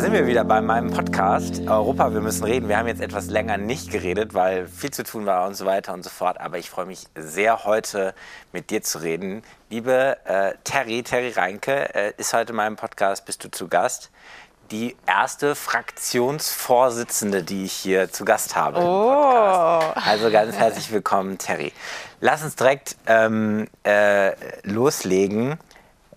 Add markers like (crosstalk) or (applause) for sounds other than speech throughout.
sind wir wieder bei meinem Podcast Europa, wir müssen reden. Wir haben jetzt etwas länger nicht geredet, weil viel zu tun war und so weiter und so fort. Aber ich freue mich sehr, heute mit dir zu reden. Liebe äh, Terry, Terry Reinke äh, ist heute in meinem Podcast, bist du zu Gast. Die erste Fraktionsvorsitzende, die ich hier zu Gast habe. Oh. Also ganz herzlich willkommen, Terry. Lass uns direkt ähm, äh, loslegen.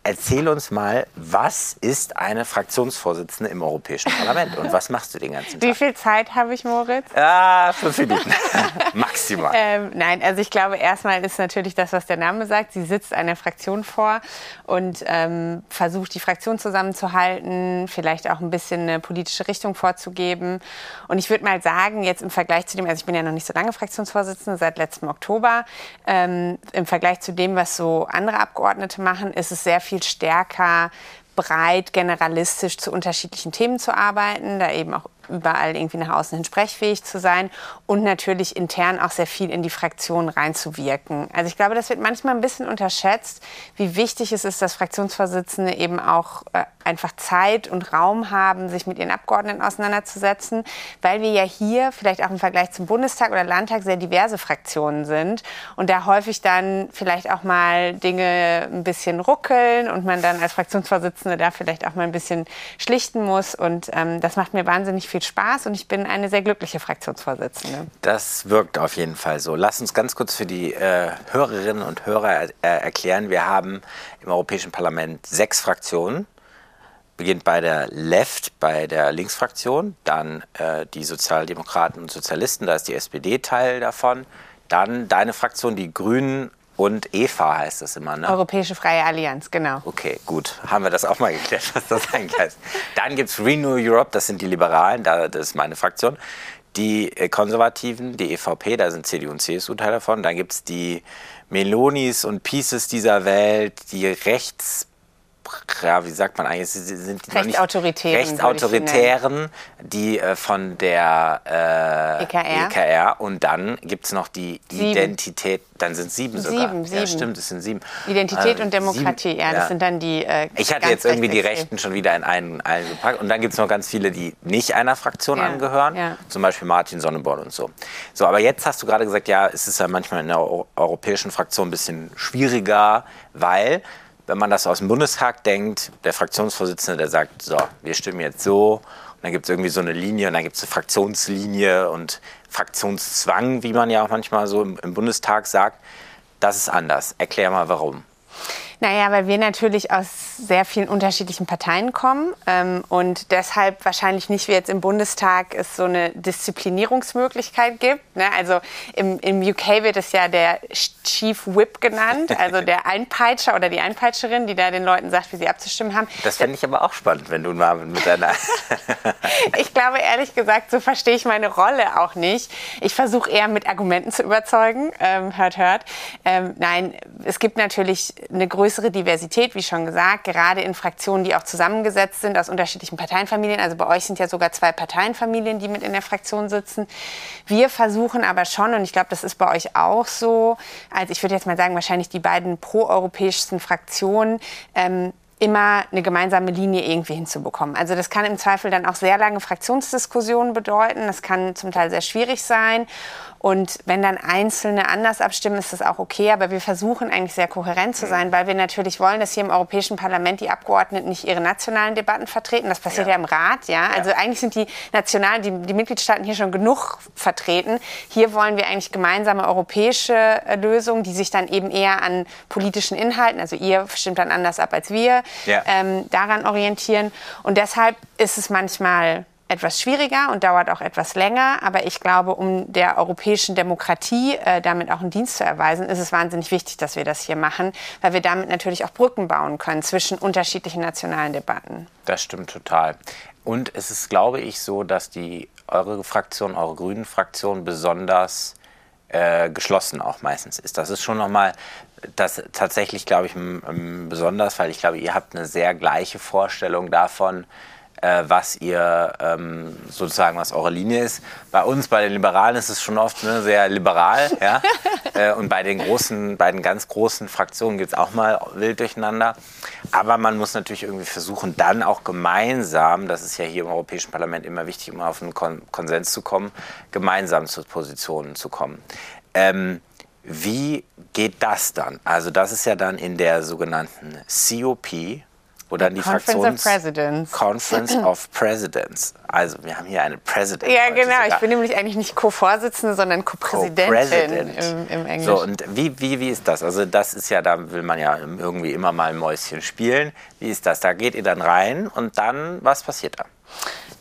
Erzähl uns mal, was ist eine Fraktionsvorsitzende im Europäischen Parlament und was machst du den ganzen Tag? Wie viel Zeit habe ich, Moritz? Ah, fünf Minuten. (laughs) Maximal. Ähm, nein, also ich glaube, erstmal ist natürlich das, was der Name sagt. Sie sitzt einer Fraktion vor und ähm, versucht, die Fraktion zusammenzuhalten, vielleicht auch ein bisschen eine politische Richtung vorzugeben. Und ich würde mal sagen, jetzt im Vergleich zu dem, also ich bin ja noch nicht so lange Fraktionsvorsitzende, seit letztem Oktober, ähm, im Vergleich zu dem, was so andere Abgeordnete machen, ist es sehr viel viel stärker breit generalistisch zu unterschiedlichen Themen zu arbeiten, da eben auch überall irgendwie nach außen hin sprechfähig zu sein und natürlich intern auch sehr viel in die Fraktion reinzuwirken. Also ich glaube, das wird manchmal ein bisschen unterschätzt, wie wichtig es ist, dass Fraktionsvorsitzende eben auch äh, einfach Zeit und Raum haben, sich mit ihren Abgeordneten auseinanderzusetzen, weil wir ja hier vielleicht auch im Vergleich zum Bundestag oder Landtag sehr diverse Fraktionen sind und da häufig dann vielleicht auch mal Dinge ein bisschen ruckeln und man dann als Fraktionsvorsitzende da vielleicht auch mal ein bisschen schlichten muss und ähm, das macht mir wahnsinnig viel Spaß und ich bin eine sehr glückliche Fraktionsvorsitzende. Das wirkt auf jeden Fall so. Lass uns ganz kurz für die äh, Hörerinnen und Hörer äh, erklären. Wir haben im Europäischen Parlament sechs Fraktionen. Beginnt bei der Left, bei der Linksfraktion, dann äh, die Sozialdemokraten und Sozialisten, da ist die SPD Teil davon, dann deine Fraktion, die Grünen und EFA heißt das immer, ne? Europäische Freie Allianz, genau. Okay, gut. Haben wir das auch mal geklärt, was das eigentlich heißt. Dann gibt es Renew Europe, das sind die Liberalen, das ist meine Fraktion. Die äh, Konservativen, die EVP, da sind CDU und CSU Teil davon. Dann gibt es die Melonis und Pieces dieser Welt, die rechts ja, wie sagt man eigentlich, sie sind Rechtsautoritären, Rechtsautoritären die äh, von der äh, EKR. EKR und dann gibt es noch die sieben. Identität, dann sind sieben sogar. Sieben, sieben. Ja, stimmt, es sind sieben. Identität äh, und Demokratie, sieben, ja, das ja. sind dann die äh, Ich hatte jetzt irgendwie die Rechten schon wieder in einen, einen gepackt und dann gibt es noch ganz viele, die nicht einer Fraktion ja, angehören, zum Beispiel Martin Sonneborn und so. So, aber jetzt hast du gerade gesagt, ja, es ist ja manchmal in der europäischen Fraktion ein bisschen schwieriger, weil wenn man das aus dem Bundestag denkt, der Fraktionsvorsitzende, der sagt, so, wir stimmen jetzt so, und dann gibt es irgendwie so eine Linie und dann gibt es eine Fraktionslinie und Fraktionszwang, wie man ja auch manchmal so im, im Bundestag sagt, das ist anders. Erklär mal warum. Naja, weil wir natürlich aus sehr vielen unterschiedlichen Parteien kommen ähm, und deshalb wahrscheinlich nicht wie jetzt im Bundestag es so eine Disziplinierungsmöglichkeit gibt. Ne? Also im, im UK wird es ja der Chief Whip genannt, also der (laughs) Einpeitscher oder die Einpeitscherin, die da den Leuten sagt, wie sie abzustimmen haben. Das fände ich aber auch spannend, wenn du mal mit deiner... (laughs) ich glaube ehrlich gesagt, so verstehe ich meine Rolle auch nicht. Ich versuche eher mit Argumenten zu überzeugen. Ähm, hört, hört. Ähm, nein, es gibt natürlich eine größere größere Diversität, wie schon gesagt, gerade in Fraktionen, die auch zusammengesetzt sind aus unterschiedlichen Parteienfamilien. Also bei euch sind ja sogar zwei Parteienfamilien, die mit in der Fraktion sitzen. Wir versuchen aber schon, und ich glaube, das ist bei euch auch so, als ich würde jetzt mal sagen, wahrscheinlich die beiden proeuropäischsten Fraktionen, ähm, immer eine gemeinsame Linie irgendwie hinzubekommen. Also das kann im Zweifel dann auch sehr lange Fraktionsdiskussionen bedeuten. Das kann zum Teil sehr schwierig sein. Und wenn dann Einzelne anders abstimmen, ist das auch okay. Aber wir versuchen eigentlich sehr kohärent zu sein, weil wir natürlich wollen, dass hier im Europäischen Parlament die Abgeordneten nicht ihre nationalen Debatten vertreten. Das passiert ja, ja im Rat, ja? ja. Also eigentlich sind die nationalen, die, die Mitgliedstaaten hier schon genug vertreten. Hier wollen wir eigentlich gemeinsame europäische äh, Lösungen, die sich dann eben eher an politischen Inhalten, also ihr stimmt dann anders ab als wir, ja. ähm, daran orientieren. Und deshalb ist es manchmal etwas schwieriger und dauert auch etwas länger. Aber ich glaube, um der europäischen Demokratie äh, damit auch einen Dienst zu erweisen, ist es wahnsinnig wichtig, dass wir das hier machen, weil wir damit natürlich auch Brücken bauen können zwischen unterschiedlichen nationalen Debatten. Das stimmt total. Und es ist, glaube ich, so, dass die eure Fraktion, eure Grünen Fraktion besonders äh, geschlossen auch meistens ist. Das ist schon nochmal das tatsächlich, glaube ich, besonders, weil ich glaube, ihr habt eine sehr gleiche Vorstellung davon, äh, was ihr ähm, sozusagen, was eure Linie ist. Bei uns, bei den Liberalen, ist es schon oft ne, sehr liberal. ja? (laughs) äh, und bei den großen, bei den ganz großen Fraktionen gibt es auch mal wild durcheinander. Aber man muss natürlich irgendwie versuchen, dann auch gemeinsam, das ist ja hier im Europäischen Parlament immer wichtig, um auf einen Kon Konsens zu kommen, gemeinsam zu Positionen zu kommen. Ähm, wie geht das dann? Also das ist ja dann in der sogenannten COP, dann die Conference Fraktions of Presidents. Conference of Presidents. Also wir haben hier eine President. Ja, genau. sogar. Ich bin nämlich eigentlich nicht Co-Vorsitzende, sondern Co-Präsidentin Co-President. im, im Englisch. So, und wie, wie, wie ist das? Also das ist ja, da will man ja irgendwie immer mal ein Mäuschen spielen. Wie ist das? Da geht ihr dann rein und dann, was passiert da?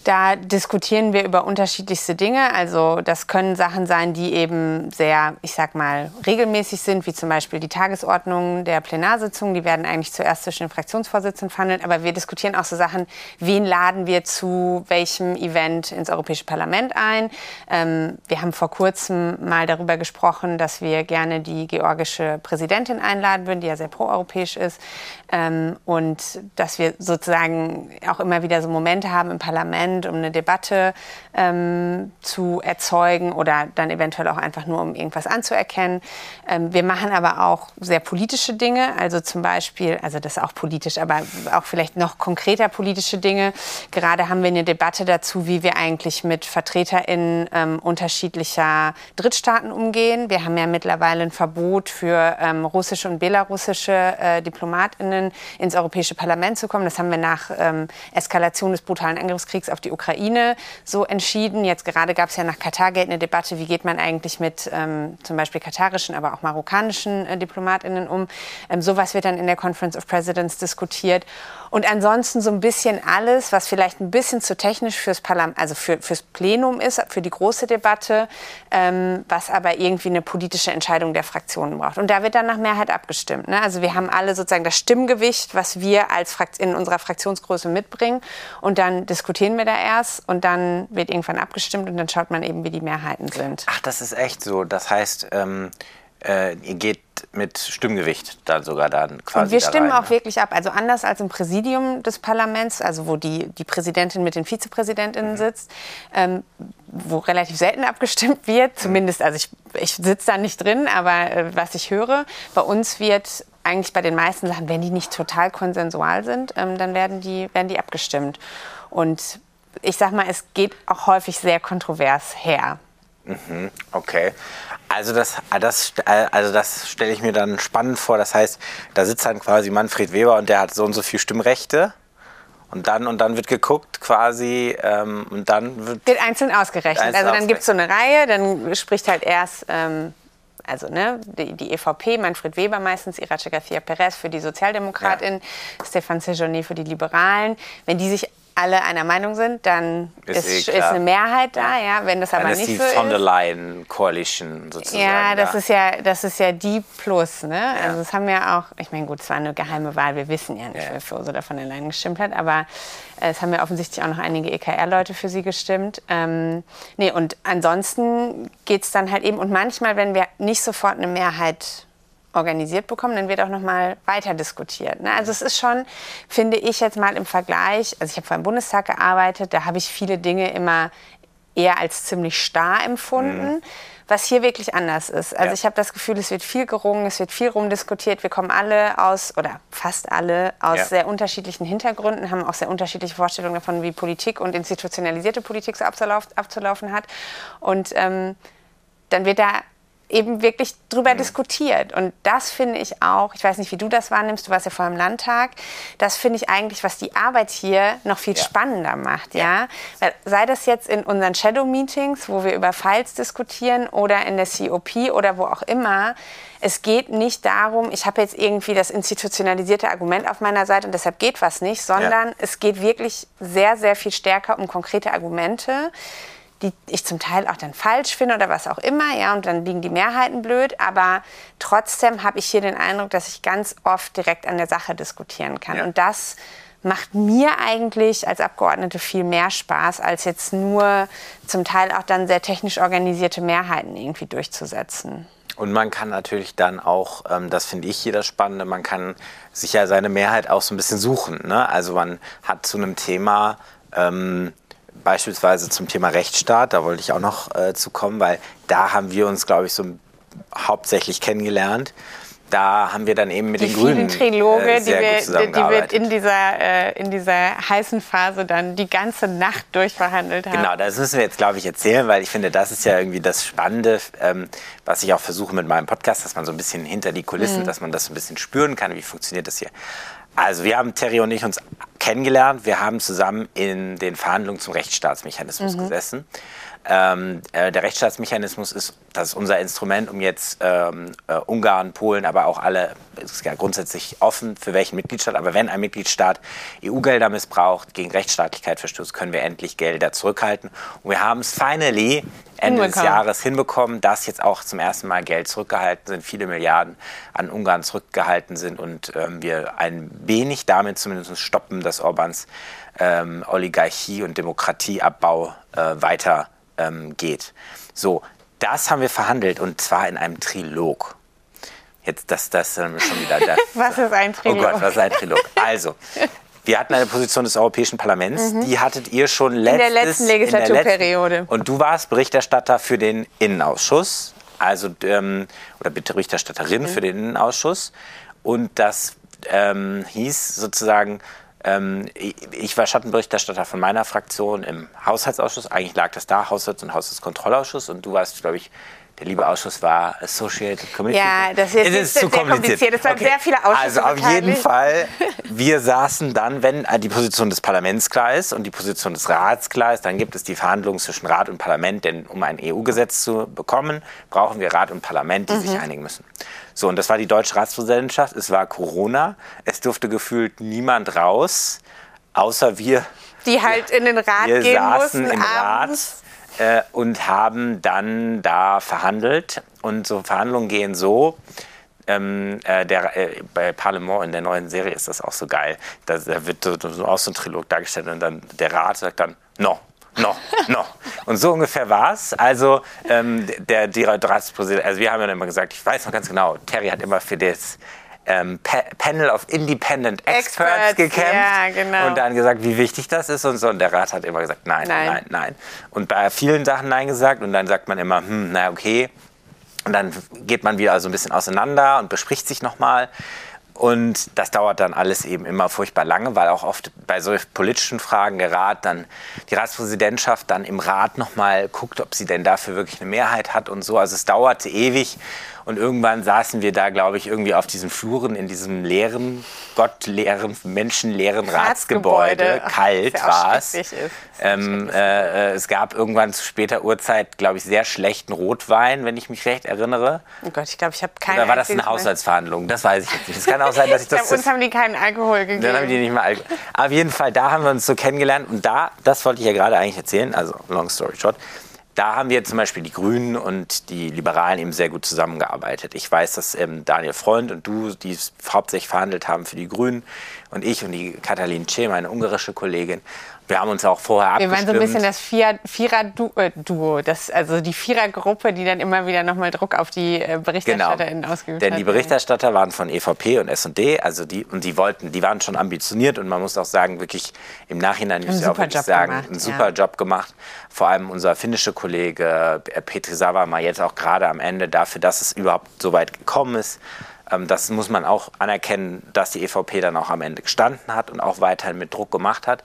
Da diskutieren wir über unterschiedlichste Dinge. Also das können Sachen sein, die eben sehr, ich sag mal, regelmäßig sind, wie zum Beispiel die Tagesordnung der Plenarsitzung. Die werden eigentlich zuerst zwischen den Fraktionsvorsitzenden verhandelt. Aber wir diskutieren auch so Sachen, wen laden wir zu welchem Event ins Europäische Parlament ein. Ähm, wir haben vor kurzem mal darüber gesprochen, dass wir gerne die georgische Präsidentin einladen würden, die ja sehr proeuropäisch ist. Ähm, und dass wir sozusagen auch immer wieder so Momente haben im Parlament, um eine Debatte ähm, zu erzeugen oder dann eventuell auch einfach nur, um irgendwas anzuerkennen. Ähm, wir machen aber auch sehr politische Dinge, also zum Beispiel, also das ist auch politisch, aber auch vielleicht noch konkreter politische Dinge. Gerade haben wir eine Debatte dazu, wie wir eigentlich mit VertreterInnen ähm, unterschiedlicher Drittstaaten umgehen. Wir haben ja mittlerweile ein Verbot für ähm, russische und belarussische äh, DiplomatInnen ins Europäische Parlament zu kommen. Das haben wir nach ähm, Eskalation des brutalen Angriffskriegs auf die Ukraine so entschieden. Jetzt gerade gab es ja nach Katargate eine Debatte, wie geht man eigentlich mit ähm, zum Beispiel katarischen, aber auch marokkanischen äh, DiplomatInnen um. Ähm, sowas wird dann in der Conference of Presidents diskutiert. Und ansonsten so ein bisschen alles, was vielleicht ein bisschen zu technisch fürs Parlament, also für, fürs Plenum ist, für die große Debatte, ähm, was aber irgendwie eine politische Entscheidung der Fraktionen braucht. Und da wird dann nach Mehrheit abgestimmt. Ne? Also wir haben alle sozusagen das Stimmgewicht, was wir als Frakt in unserer Fraktionsgröße mitbringen. Und dann diskutieren wir da erst und dann wird irgendwann abgestimmt und dann schaut man eben, wie die Mehrheiten sind. Ach, das ist echt so. Das heißt, ähm, äh, ihr geht mit Stimmgewicht dann sogar dann quasi Und wir da stimmen rein, auch ne? wirklich ab. Also anders als im Präsidium des Parlaments, also wo die, die Präsidentin mit den Vizepräsidentinnen sitzt, ähm, wo relativ selten abgestimmt wird, zumindest, also ich, ich sitze da nicht drin, aber äh, was ich höre, bei uns wird eigentlich bei den meisten Sachen, wenn die nicht total konsensual sind, ähm, dann werden die, werden die abgestimmt. Und ich sag mal, es geht auch häufig sehr kontrovers her. Okay. Also das, das, also das stelle ich mir dann spannend vor. Das heißt, da sitzt dann quasi Manfred Weber und der hat so und so viel Stimmrechte. Und dann, und dann wird geguckt quasi ähm, und dann wird Wird einzeln ausgerechnet. Einzeln also dann gibt es so eine Reihe, dann spricht halt erst, ähm, also ne, die, die EVP, Manfred Weber meistens, Irache García Perez für die Sozialdemokratin, Stefan Sejourné für die Liberalen. Wenn die sich alle einer Meinung sind, dann Ist ist, eh ist, eine Mehrheit da, ja. Wenn das aber dann ist nicht die so von der ist. Leyen Coalition sozusagen. Ja, das da. ist ja, das ist ja die Plus, ne? Also das haben ja auch, ich meine, gut, es war eine geheime Wahl, wir wissen ja nicht, Ja. wer für Ursula von der Leyen gestimmt hat, aber äh, es haben ja offensichtlich auch noch einige EKR-Leute für sie gestimmt. Ähm, nee, und ansonsten geht es dann halt eben, und manchmal, wenn wir nicht sofort eine Mehrheit organisiert bekommen, dann wird auch noch mal weiter diskutiert. Ne? Also es ist schon, finde ich jetzt mal im Vergleich, also ich habe vor im Bundestag gearbeitet, da habe ich viele Dinge immer eher als ziemlich starr empfunden, was hier wirklich anders ist. Also Ja. ich habe das Gefühl, es wird viel gerungen, es wird viel rumdiskutiert. Wir kommen alle aus, oder fast alle, aus Ja. sehr unterschiedlichen Hintergründen, haben auch sehr unterschiedliche Vorstellungen davon, wie Politik und institutionalisierte Politik so abzulauf, abzulaufen hat. Und ähm, dann wird da eben wirklich Mhm. drüber diskutiert. Und das finde ich auch, ich weiß nicht, wie du das wahrnimmst, du warst ja vor im Landtag, das finde ich eigentlich, was die Arbeit hier noch viel Ja. spannender macht. Ja? Weil, sei das jetzt in unseren Shadow-Meetings, wo wir über Files diskutieren oder in der COP oder wo auch immer, es geht nicht darum, ich habe jetzt irgendwie das institutionalisierte Argument auf meiner Seite und deshalb geht was nicht, sondern es geht wirklich sehr, sehr viel stärker um konkrete Argumente, die ich zum Teil auch dann falsch finde oder was auch immer, ja, und dann liegen die Mehrheiten blöd, aber trotzdem habe ich hier den Eindruck, dass ich ganz oft direkt an der Sache diskutieren kann. Ja. Und das macht mir eigentlich als Abgeordnete viel mehr Spaß, als jetzt nur zum Teil auch dann sehr technisch organisierte Mehrheiten irgendwie durchzusetzen. Und man kann natürlich dann auch, ähm, das finde ich hier das Spannende, man kann sich ja seine Mehrheit auch so ein bisschen suchen. Ne? Also man hat zu einem Thema Ähm, beispielsweise zum Thema Rechtsstaat, da wollte ich auch noch äh, zu kommen, weil da haben wir uns, glaube ich, so hauptsächlich kennengelernt da haben wir dann eben mit die den Grünen Triloge, äh, sehr die, wir, die wir in dieser, äh, in dieser heißen Phase dann die ganze Nacht durchverhandelt haben. Genau, das müssen wir jetzt, glaube ich, erzählen, weil ich finde, das ist ja irgendwie das Spannende, ähm, was ich auch versuche mit meinem Podcast, dass man so ein bisschen hinter die Kulissen, mhm. dass man das so ein bisschen spüren kann, wie funktioniert das hier. Also wir haben, Terry und ich, uns kennengelernt. Wir haben zusammen in den Verhandlungen zum Rechtsstaatsmechanismus mhm. gesessen. Ähm, äh, der Rechtsstaatsmechanismus ist, das ist unser Instrument, um jetzt ähm, äh, Ungarn, Polen, aber auch alle, es ist ja grundsätzlich offen für welchen Mitgliedstaat, aber wenn ein Mitgliedstaat EU-Gelder missbraucht, gegen Rechtsstaatlichkeit verstößt, können wir endlich Gelder zurückhalten. Und wir haben es finally Ende des Jahres hinbekommen, dass jetzt auch zum ersten Mal Geld zurückgehalten sind, viele Milliarden an Ungarn zurückgehalten sind und ähm, wir ein wenig damit zumindest stoppen, dass Orbans ähm, Oligarchie und Demokratieabbau äh, weiter ähm, geht. So, das haben wir verhandelt und zwar in einem Trilog. Jetzt, das, das schon wieder. (laughs) Das, was ist ein Trilog? Oh Gott, was ist ein Trilog? Also, (laughs) wir hatten eine Position des Europäischen Parlaments, mhm. die hattet ihr schon letztes, in der letzten Legislaturperiode. Und du warst Berichterstatter für den Innenausschuss, also ähm, oder Berichterstatterin mhm. für den Innenausschuss. Und das ähm, hieß sozusagen ähm, ich war Schattenberichterstatter von meiner Fraktion im Haushaltsausschuss. Eigentlich lag das da, Haushalts- und Haushaltskontrollausschuss. Und du warst, glaube ich, der liebe Ausschuss war Associated Committee. Ja, das ist, ist zu kompliziert. kompliziert. Es waren okay. sehr viele Ausschüsse. Also auf jeden Fall, (laughs) wir saßen dann, wenn die Position des Parlaments klar ist und die Position des Rats klar ist, dann gibt es die Verhandlungen zwischen Rat und Parlament. Denn um ein EU-Gesetz zu bekommen, brauchen wir Rat und Parlament, die mhm. sich einigen müssen. So, und das war die deutsche Ratspräsidentschaft. Es war Corona. Es durfte gefühlt niemand raus, außer wir. Die halt in den Rat wir gehen saßen mussten im abends. Rat äh, und haben dann da verhandelt. Und so Verhandlungen gehen so. Ähm, äh, der, äh, bei Parlement in der neuen Serie ist das auch so geil. Da, da wird so, so auch so ein Trilog dargestellt und dann der Rat sagt dann, no, noch, noch. (laughs) Und so ungefähr war es. Also ähm, der, der Ratspräsident, also wir haben ja immer gesagt, ich weiß noch ganz genau, Terry hat immer für das ähm, pa Panel of Independent Experts, Experts gekämpft ja, genau. und dann gesagt, wie wichtig das ist und so. Und der Rat hat immer gesagt, nein, nein, nein, nein. Und bei vielen Sachen nein gesagt und dann sagt man immer, hm, na okay. Und dann geht man wieder so ein bisschen auseinander und bespricht sich nochmal. Und das dauert dann alles eben immer furchtbar lange, weil auch oft bei solchen politischen Fragen der Rat dann, die Ratspräsidentschaft dann im Rat nochmal guckt, ob sie denn dafür wirklich eine Mehrheit hat und so. Also es dauerte ewig und irgendwann saßen wir da, glaube ich, irgendwie auf diesen Fluren in diesem leeren, gottleeren, menschenleeren Ratsgebäude. Ratsgebäude. Kalt war es. Ähm, äh, es gab irgendwann zu später Uhrzeit, glaube ich, sehr schlechten Rotwein, wenn ich mich recht erinnere. Oh Gott, ich glaube, ich habe keine. Oder war das eine Haushaltsverhandlung? Das weiß ich jetzt nicht. Es kann auch sein, dass ich (laughs) das. Ich glaube, uns haben die keinen Alkohol gegeben. Dann haben die nicht mal Alkohol. Auf jeden Fall, da haben wir uns so kennengelernt und da, das wollte ich ja gerade eigentlich erzählen, also long story short da haben wir zum Beispiel die Grünen und die Liberalen eben sehr gut zusammengearbeitet. Ich weiß, dass ähm, Daniel Freund und du, die hauptsächlich verhandelt haben für die Grünen, und ich und die Katalin Ce, meine ungarische Kollegin, wir haben uns auch vorher abgestimmt. Wir waren so ein bisschen das Vierer-Duo, äh, also die Vierergruppe, die dann immer wieder nochmal Druck auf die äh, BerichterstatterInnen genau. ausgeübt Denn hat. Denn die Berichterstatter waren von EVP und S&D, also die, und die wollten, die waren schon ambitioniert und man muss auch sagen, wirklich im Nachhinein, muss ich auch wirklich sagen, gemacht, einen super ja. Job gemacht. Vor allem unser finnischer Kollege äh, Petri Savama jetzt auch gerade am Ende dafür, dass es überhaupt so weit gekommen ist ähm, das muss man auch anerkennen, dass die EVP dann auch am Ende gestanden hat und auch weiterhin mit Druck gemacht hat.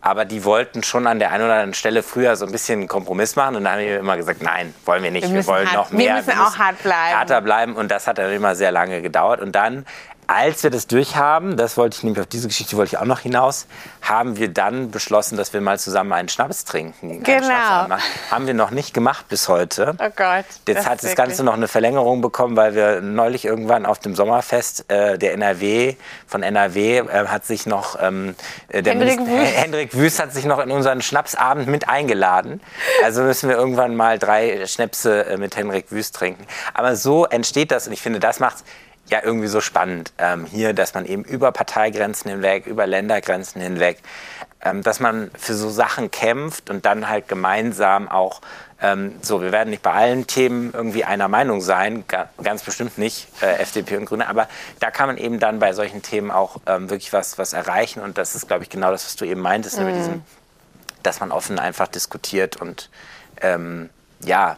Aber die wollten schon an der einen oder anderen Stelle früher so ein bisschen einen Kompromiss machen. Und dann haben wir immer gesagt, nein, wollen wir nicht. Wir, wir wollen hart, noch mehr. Wir müssen, wir müssen auch hart bleiben. Härter bleiben. Und das hat dann immer sehr lange gedauert. Und dann als wir das durchhaben, das wollte ich nämlich auf diese Geschichte wollte ich auch noch hinaus, haben wir dann beschlossen, dass wir mal zusammen einen Schnaps trinken. Genau. Schnaps haben wir noch nicht gemacht bis heute. Oh Gott. Jetzt das hat das Ganze noch eine Verlängerung bekommen, weil wir neulich irgendwann auf dem Sommerfest äh, der NRW von NRW äh, hat sich noch ähm, äh, der Hendrik, Minister, Wüst. (laughs) Hendrik Wüst hat sich noch in unseren Schnapsabend mit eingeladen. Also müssen wir irgendwann mal drei Schnäpse äh, mit Hendrik Wüst trinken. Aber so entsteht das und ich finde, das macht ja irgendwie so spannend ähm, hier, dass man eben über Parteigrenzen hinweg, über Ländergrenzen hinweg, ähm, dass man für so Sachen kämpft und dann halt gemeinsam auch ähm, so, wir werden nicht bei allen Themen irgendwie einer Meinung sein, ga, ganz bestimmt nicht, äh, FDP und Grüne, aber da kann man eben dann bei solchen Themen auch ähm, wirklich was, was erreichen und das ist, glaube ich, genau das, was du eben meintest, mhm. mit diesem dass man offen einfach diskutiert und ähm, ja,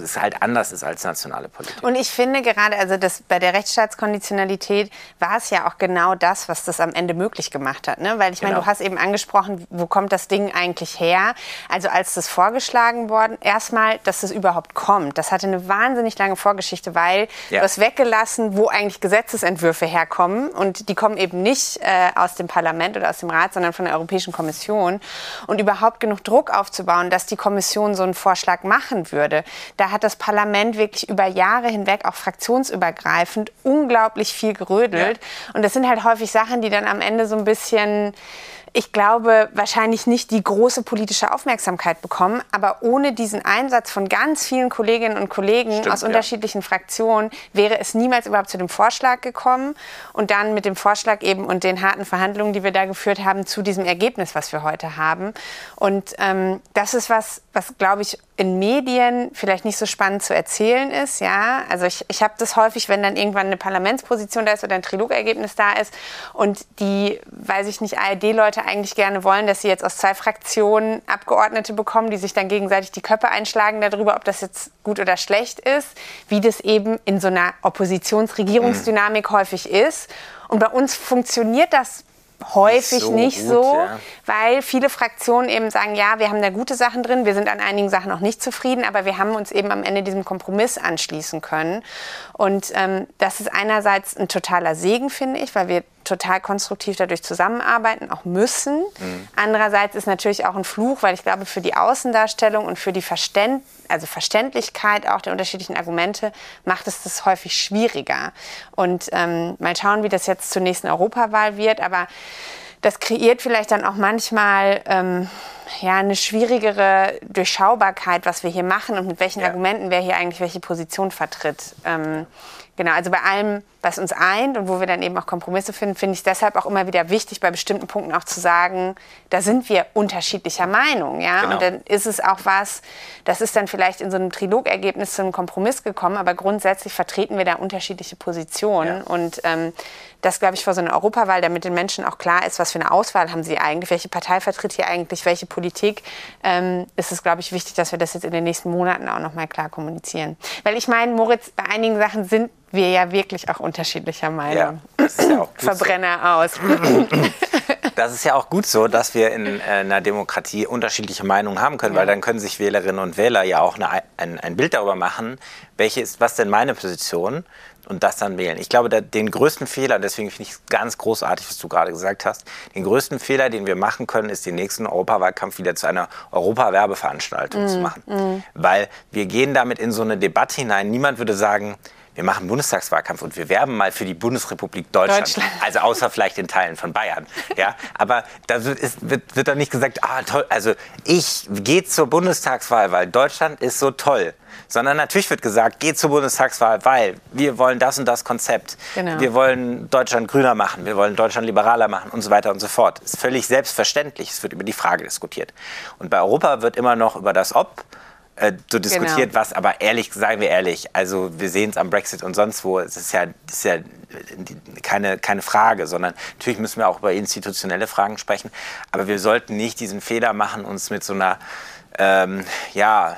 es halt anders ist als nationale Politik. Und ich finde gerade, also das, bei der Rechtsstaatskonditionalität war es ja auch genau das, was das am Ende möglich gemacht hat. Ne? Weil ich meine, genau. du hast eben angesprochen, wo kommt das Ding eigentlich her? Also als das vorgeschlagen worden, erstmal, dass es überhaupt kommt. Das hatte eine wahnsinnig lange Vorgeschichte, weil ja. du hast weggelassen, wo eigentlich Gesetzesentwürfe herkommen. Und die kommen eben nicht äh, aus dem Parlament oder aus dem Rat, sondern von der Europäischen Kommission. Und überhaupt genug Druck aufzubauen, dass die Kommission so einen Vorschlag machen würde da hat das Parlament wirklich über Jahre hinweg, auch fraktionsübergreifend, unglaublich viel gerödelt. Ja. Und das sind halt häufig Sachen, die dann am Ende so ein bisschen ich glaube, wahrscheinlich nicht die große politische Aufmerksamkeit bekommen. Aber ohne diesen Einsatz von ganz vielen Kolleginnen und Kollegen Stimmt, aus unterschiedlichen ja. Fraktionen wäre es niemals überhaupt zu dem Vorschlag gekommen. Und dann mit dem Vorschlag eben und den harten Verhandlungen, die wir da geführt haben, zu diesem Ergebnis, was wir heute haben. Und ähm, das ist was, was, glaube ich, in Medien vielleicht nicht so spannend zu erzählen ist. Ja, also ich, ich habe das häufig, wenn dann irgendwann eine Parlamentsposition da ist oder ein Trilogergebnis da ist und die, weiß ich nicht, ARD-Leute eigentlich gerne wollen, dass sie jetzt aus zwei Fraktionen Abgeordnete bekommen, die sich dann gegenseitig die Köpfe einschlagen darüber, ob das jetzt gut oder schlecht ist, wie das eben in so einer Oppositionsregierungsdynamik mhm. häufig ist. Und bei uns funktioniert das häufig nicht so, nicht gut, so ja. weil viele Fraktionen eben sagen, ja, wir haben da gute Sachen drin, wir sind an einigen Sachen auch nicht zufrieden, aber wir haben uns eben am Ende diesem Kompromiss anschließen können. Und ähm, das ist einerseits ein totaler Segen, finde ich, weil wir total konstruktiv dadurch zusammenarbeiten, auch müssen. Mhm. Andererseits ist natürlich auch ein Fluch, weil ich glaube, für die Außendarstellung und für die Verständ also Verständlichkeit auch der unterschiedlichen Argumente macht es das häufig schwieriger. Und ähm, mal schauen, wie das jetzt zur nächsten Europawahl wird. Aber das kreiert vielleicht dann auch manchmal ähm, ja, eine schwierigere Durchschaubarkeit, was wir hier machen und mit welchen ja. Argumenten wer hier eigentlich welche Position vertritt. Ähm, genau, also bei allem was uns eint und wo wir dann eben auch Kompromisse finden, finde ich es deshalb auch immer wieder wichtig, bei bestimmten Punkten auch zu sagen, da sind wir unterschiedlicher Meinung. Ja? Genau. Und dann ist es auch was, das ist dann vielleicht in so einem Trilogergebnis zu einem Kompromiss gekommen, aber grundsätzlich vertreten wir da unterschiedliche Positionen. Ja. Und ähm, das, glaube ich, vor so einer Europawahl, damit den Menschen auch klar ist, was für eine Auswahl haben sie eigentlich, welche Partei vertritt hier eigentlich welche Politik, ähm, ist es, glaube ich, wichtig, dass wir das jetzt in den nächsten Monaten auch noch mal klar kommunizieren. Weil ich meine, Moritz, bei einigen Sachen sind wir ja wirklich auch unterschiedlicher Meinung. Ja, ja Verbrenner so. aus. (clears throat) Das ist ja auch gut so, dass wir in äh, einer Demokratie unterschiedliche Meinungen haben können, ja. weil dann können sich Wählerinnen und Wähler ja auch eine, ein, ein Bild darüber machen, welche ist, was denn meine Position und das dann wählen. Ich glaube, der, den größten Fehler, deswegen finde ich es ganz großartig, was du gerade gesagt hast, den größten Fehler, den wir machen können, ist den nächsten Europawahlkampf wieder zu einer Europawerbeveranstaltung mm, zu machen. Mm. Weil wir gehen damit in so eine Debatte hinein. Niemand würde sagen, wir machen Bundestagswahlkampf und wir werben mal für die Bundesrepublik Deutschland. Deutschland. Also außer vielleicht in Teilen von Bayern. Ja, aber da wird, ist, wird, wird dann nicht gesagt, ah toll, also ich gehe zur Bundestagswahl, weil Deutschland ist so toll. Sondern natürlich wird gesagt, geht zur Bundestagswahl, weil wir wollen das und das Konzept. Genau. Wir wollen Deutschland grüner machen, wir wollen Deutschland liberaler machen und so weiter und so fort. Das ist völlig selbstverständlich. Es wird über die Frage diskutiert. Und bei Europa wird immer noch über das Ob äh, so diskutiert, genau. was aber ehrlich, sagen wir ehrlich, also wir sehen es am Brexit und sonst wo, es ist ja, ist ja keine, keine Frage, sondern natürlich müssen wir auch über institutionelle Fragen sprechen, aber wir sollten nicht diesen Fehler machen, uns mit so einer ähm, ja,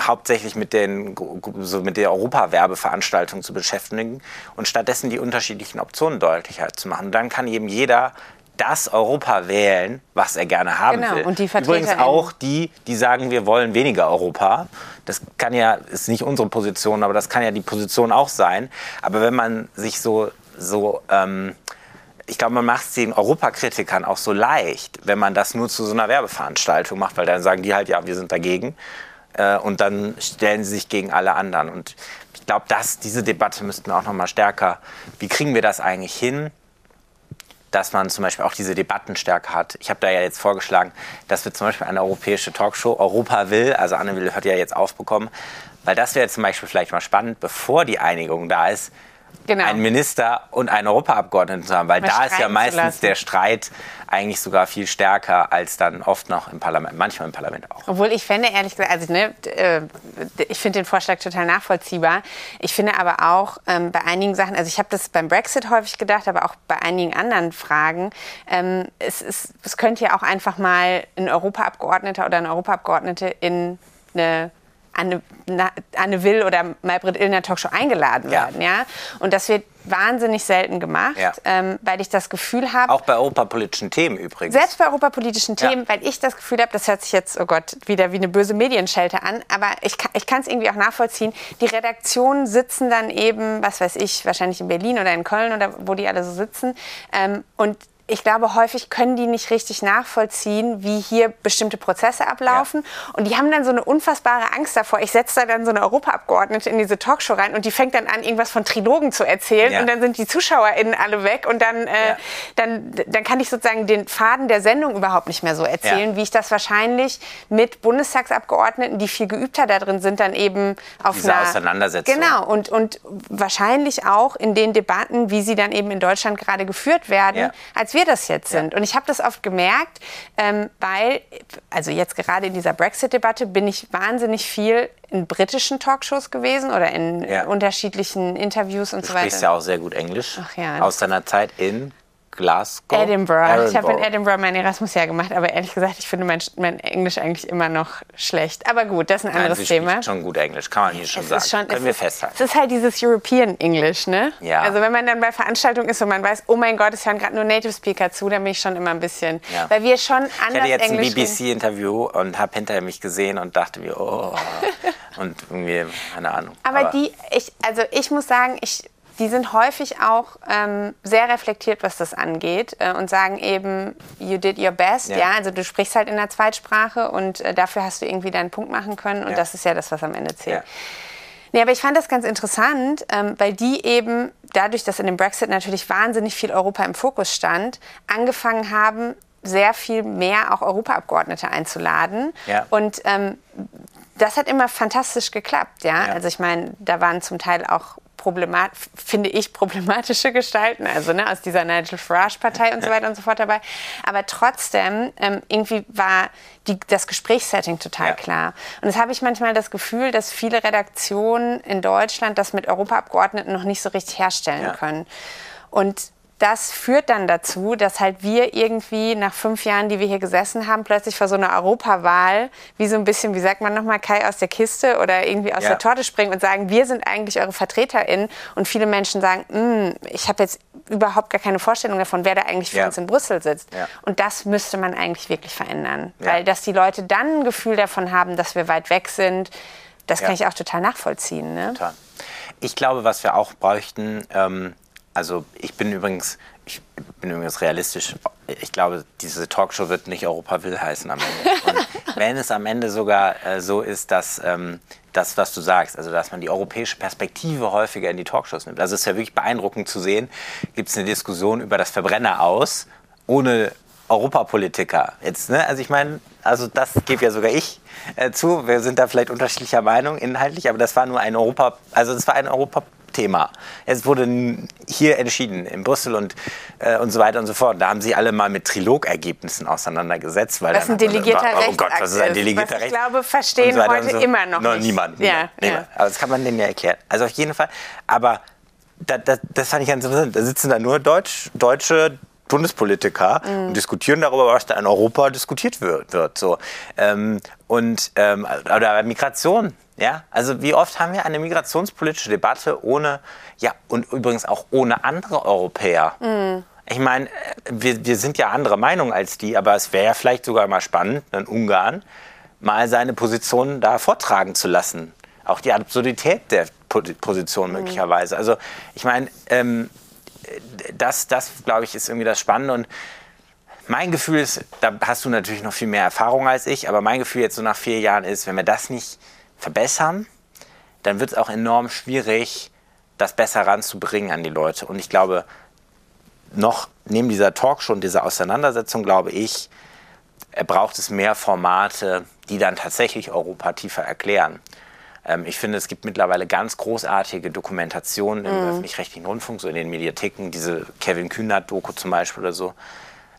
hauptsächlich mit, den, so mit der Europawerbeveranstaltung zu beschäftigen und stattdessen die unterschiedlichen Optionen deutlicher zu machen. dann kann eben jeder das Europa wählen, was er gerne haben genau. will. Und die Übrigens auch die, die sagen, wir wollen weniger Europa. Das kann ja, ist nicht unsere Position, aber das kann ja die Position auch sein. Aber wenn man sich so, so ähm, ich glaube, man macht es den Europakritikern auch so leicht, wenn man das nur zu so einer Werbeveranstaltung macht, weil dann sagen die halt, ja, wir sind dagegen. Äh, und dann stellen sie sich gegen alle anderen. Und ich glaube, diese Debatte müssten wir auch noch mal stärker. Wie kriegen wir das eigentlich hin? Dass man zum Beispiel auch diese Debattenstärke hat. Ich habe da ja jetzt vorgeschlagen, dass wir zum Beispiel eine europäische Talkshow Europa will, also Anne will, hat ja jetzt aufbekommen, weil das wäre zum Beispiel vielleicht mal spannend, bevor die Einigung da ist, genau. einen Minister und einen Europaabgeordneten zu haben, weil da ist ja meistens der Streit eigentlich sogar viel stärker als dann oft noch im Parlament, manchmal im Parlament auch. Obwohl ich fände, ehrlich gesagt, also ne, äh, ich finde den Vorschlag total nachvollziehbar. Ich finde aber auch ähm, bei einigen Sachen, also ich habe das beim Brexit häufig gedacht, aber auch bei einigen anderen Fragen, ähm, es, ist, es könnte ja auch einfach mal ein Europaabgeordneter oder eine Europaabgeordnete in eine Anne, Anne Will oder Maybrit Illner Talkshow eingeladen werden. Ja. ja? Und das wird wahnsinnig selten gemacht, ja. ähm, weil ich das Gefühl habe... Auch bei europapolitischen Themen übrigens. Selbst bei europapolitischen Themen, ja. weil ich das Gefühl habe, das hört sich jetzt, oh Gott, wieder wie eine böse Medienschelte an, aber ich, ich kann es irgendwie auch nachvollziehen. Die Redaktionen sitzen dann eben, was weiß ich, wahrscheinlich in Berlin oder in Köln oder wo die alle so sitzen ähm, und ich glaube, häufig können die nicht richtig nachvollziehen, wie hier bestimmte Prozesse ablaufen. Ja. Und die haben dann so eine unfassbare Angst davor. Ich setze da dann so eine Europaabgeordnete in diese Talkshow rein und die fängt dann an, irgendwas von Trilogen zu erzählen. Ja. Und dann sind die ZuschauerInnen alle weg. Und dann, äh, ja. dann, dann kann ich sozusagen den Faden der Sendung überhaupt nicht mehr so erzählen, wie ich das wahrscheinlich mit Bundestagsabgeordneten, die viel geübter da drin sind, dann eben auf Diese einer, Auseinandersetzung. Genau. Und, und wahrscheinlich auch in den Debatten, wie sie dann eben in Deutschland gerade geführt werden, als wir das jetzt sind. Ja. Und ich habe das oft gemerkt, ähm, weil, also jetzt gerade in dieser Brexit-Debatte bin ich wahnsinnig viel in britischen Talkshows gewesen oder in ja. unterschiedlichen Interviews und du so weiter. Du sprichst ja auch sehr gut Englisch. Ach ja. Aus deiner Zeit in Glasgow? Edinburgh. Edinburgh. Ich habe in Edinburgh mein Erasmus-Jahr gemacht, aber ehrlich gesagt, ich finde mein, mein, Englisch eigentlich immer noch schlecht. Aber gut, das ist ein Nein, anderes Thema. schon gut Englisch, kann man hier schon es sagen. Schon, Können wir ist, festhalten. Es ist halt dieses European English, ne? Ja. Also wenn man dann bei Veranstaltungen ist und man weiß, oh mein Gott, es hören gerade nur Native Speaker zu, dann bin ich schon immer ein bisschen, ja. weil wir schon anders Ich hatte jetzt Englisch ein BBC-Interview und habe hinterher mich gesehen und dachte mir, oh, (laughs) und irgendwie, keine Ahnung. Aber, aber die, ich, also ich muss sagen, ich die sind häufig auch ähm, sehr reflektiert, was das angeht äh, und sagen eben, you did your best. Ja. ja. also du sprichst halt in der Zweitsprache und äh, dafür hast du irgendwie deinen Punkt machen können und ja. das ist ja das, was am Ende zählt. Ja. Nee, aber ich fand das ganz interessant, ähm, weil die eben dadurch, dass in dem Brexit natürlich wahnsinnig viel Europa im Fokus stand, angefangen haben, sehr viel mehr auch Europaabgeordnete einzuladen. Ja. Und ähm, das hat immer fantastisch geklappt, ja. ja. Also ich meine, da waren zum Teil auch problemat finde ich, problematische Gestalten, also ne, aus dieser Nigel Farage-Partei und so weiter und so fort dabei. Aber trotzdem, ähm, irgendwie war die, das Gesprächssetting total ja. klar. Und das habe ich manchmal das Gefühl, dass viele Redaktionen in Deutschland das mit Europaabgeordneten noch nicht so richtig herstellen ja. können. Und das führt dann dazu, dass halt wir irgendwie nach fünf Jahren, die wir hier gesessen haben, plötzlich vor so einer Europawahl, wie so ein bisschen, wie sagt man nochmal, Kai aus der Kiste oder irgendwie aus ja. der Torte springen und sagen, wir sind eigentlich eure VertreterInnen. Und viele Menschen sagen, hm, ich habe jetzt überhaupt gar keine Vorstellung davon, wer da eigentlich für ja. uns in Brüssel sitzt. Ja. Und das müsste man eigentlich wirklich verändern. Weil dass die Leute dann ein Gefühl davon haben, dass wir weit weg sind, das kann ich auch total nachvollziehen. Ne? Total. Ich glaube, was wir auch bräuchten, ähm also ich bin übrigens, ich bin übrigens realistisch. Ich glaube, diese Talkshow wird nicht Europa will heißen am Ende. (laughs) Und wenn es am Ende sogar äh, so ist, dass ähm, das, was du sagst, also dass man die europäische Perspektive häufiger in die Talkshows nimmt. Also es ist ja wirklich beeindruckend zu sehen, gibt es eine Diskussion über das Verbrenner aus, ohne Europapolitiker. Jetzt, ne? Also ich meine, also das gebe ja sogar ich äh, zu. Wir sind da vielleicht unterschiedlicher Meinung inhaltlich, aber das war nur ein Europa, also das war ein Europa Thema. Es wurde hier entschieden, in Brüssel und, äh, und so weiter und so fort. Da haben sie alle mal mit Trilogergebnissen auseinandergesetzt. Weil was ein delegierter Recht. Oh Gott, was ist ein delegierter Recht? Ich glaube, verstehen so heute so. immer noch, noch nicht. Niemand. Ja, niemand. Ja. Aber das kann man denen ja erklären. Also auf jeden Fall. Aber da, da, das fand ich ganz interessant. Da sitzen da nur Deutsch, deutsche Bundespolitiker mhm. und diskutieren darüber, was da in Europa diskutiert wird. wird so. Ähm, und ähm, oder Migration ja, also wie oft haben wir eine migrationspolitische Debatte ohne, ja, und übrigens auch ohne andere Europäer? Mhm. Ich meine, wir, wir sind ja anderer Meinung als die, aber es wäre ja vielleicht sogar mal spannend, in Ungarn mal seine Position da vortragen zu lassen. Auch die Absurdität der Position mhm. möglicherweise. Also ich meine, ähm, das, das glaube ich, ist irgendwie das Spannende. Und mein Gefühl ist, da hast du natürlich noch viel mehr Erfahrung als ich, aber mein Gefühl jetzt so nach vier Jahren ist, wenn wir das nicht verbessern, dann wird es auch enorm schwierig, das besser ranzubringen an die Leute. Und ich glaube, noch neben dieser Talkshow und dieser Auseinandersetzung, glaube ich, braucht es mehr Formate, die dann tatsächlich Europa tiefer erklären. Ähm, ich finde, es gibt mittlerweile ganz großartige Dokumentationen im mhm. öffentlich-rechtlichen Rundfunk, so in den Mediatheken, diese Kevin Kühnert-Doku zum Beispiel oder so.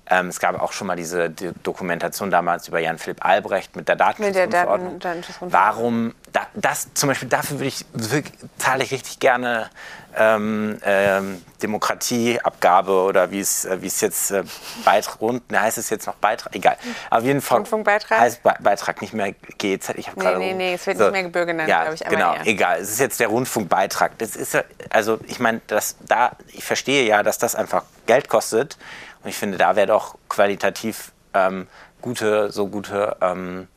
Ähm, es gab auch schon mal diese die Dokumentation damals über Jan-Philipp Albrecht mit der Datenschutzgrundverordnung. Mit der Daten Warum, da, das zum Beispiel, dafür würde ich, wirklich, zahle ich richtig gerne ähm, ähm, Demokratieabgabe oder wie es, äh, wie es jetzt äh, Beitrag, rund, ne, heißt es jetzt noch Beitrag, egal. Auf jeden Fall Rundfunkbeitrag? heißt Be Beitrag nicht mehr GEZ. Ich nee, nee, nee, es wird so, nicht mehr Gebühr genannt, ja, glaube ich. genau, eher. egal. Es ist jetzt der Rundfunkbeitrag. Das ist also ich meine, da, ich verstehe ja, dass das einfach Geld kostet und ich finde, da wäre doch qualitativ ähm, gute, so gute ähm,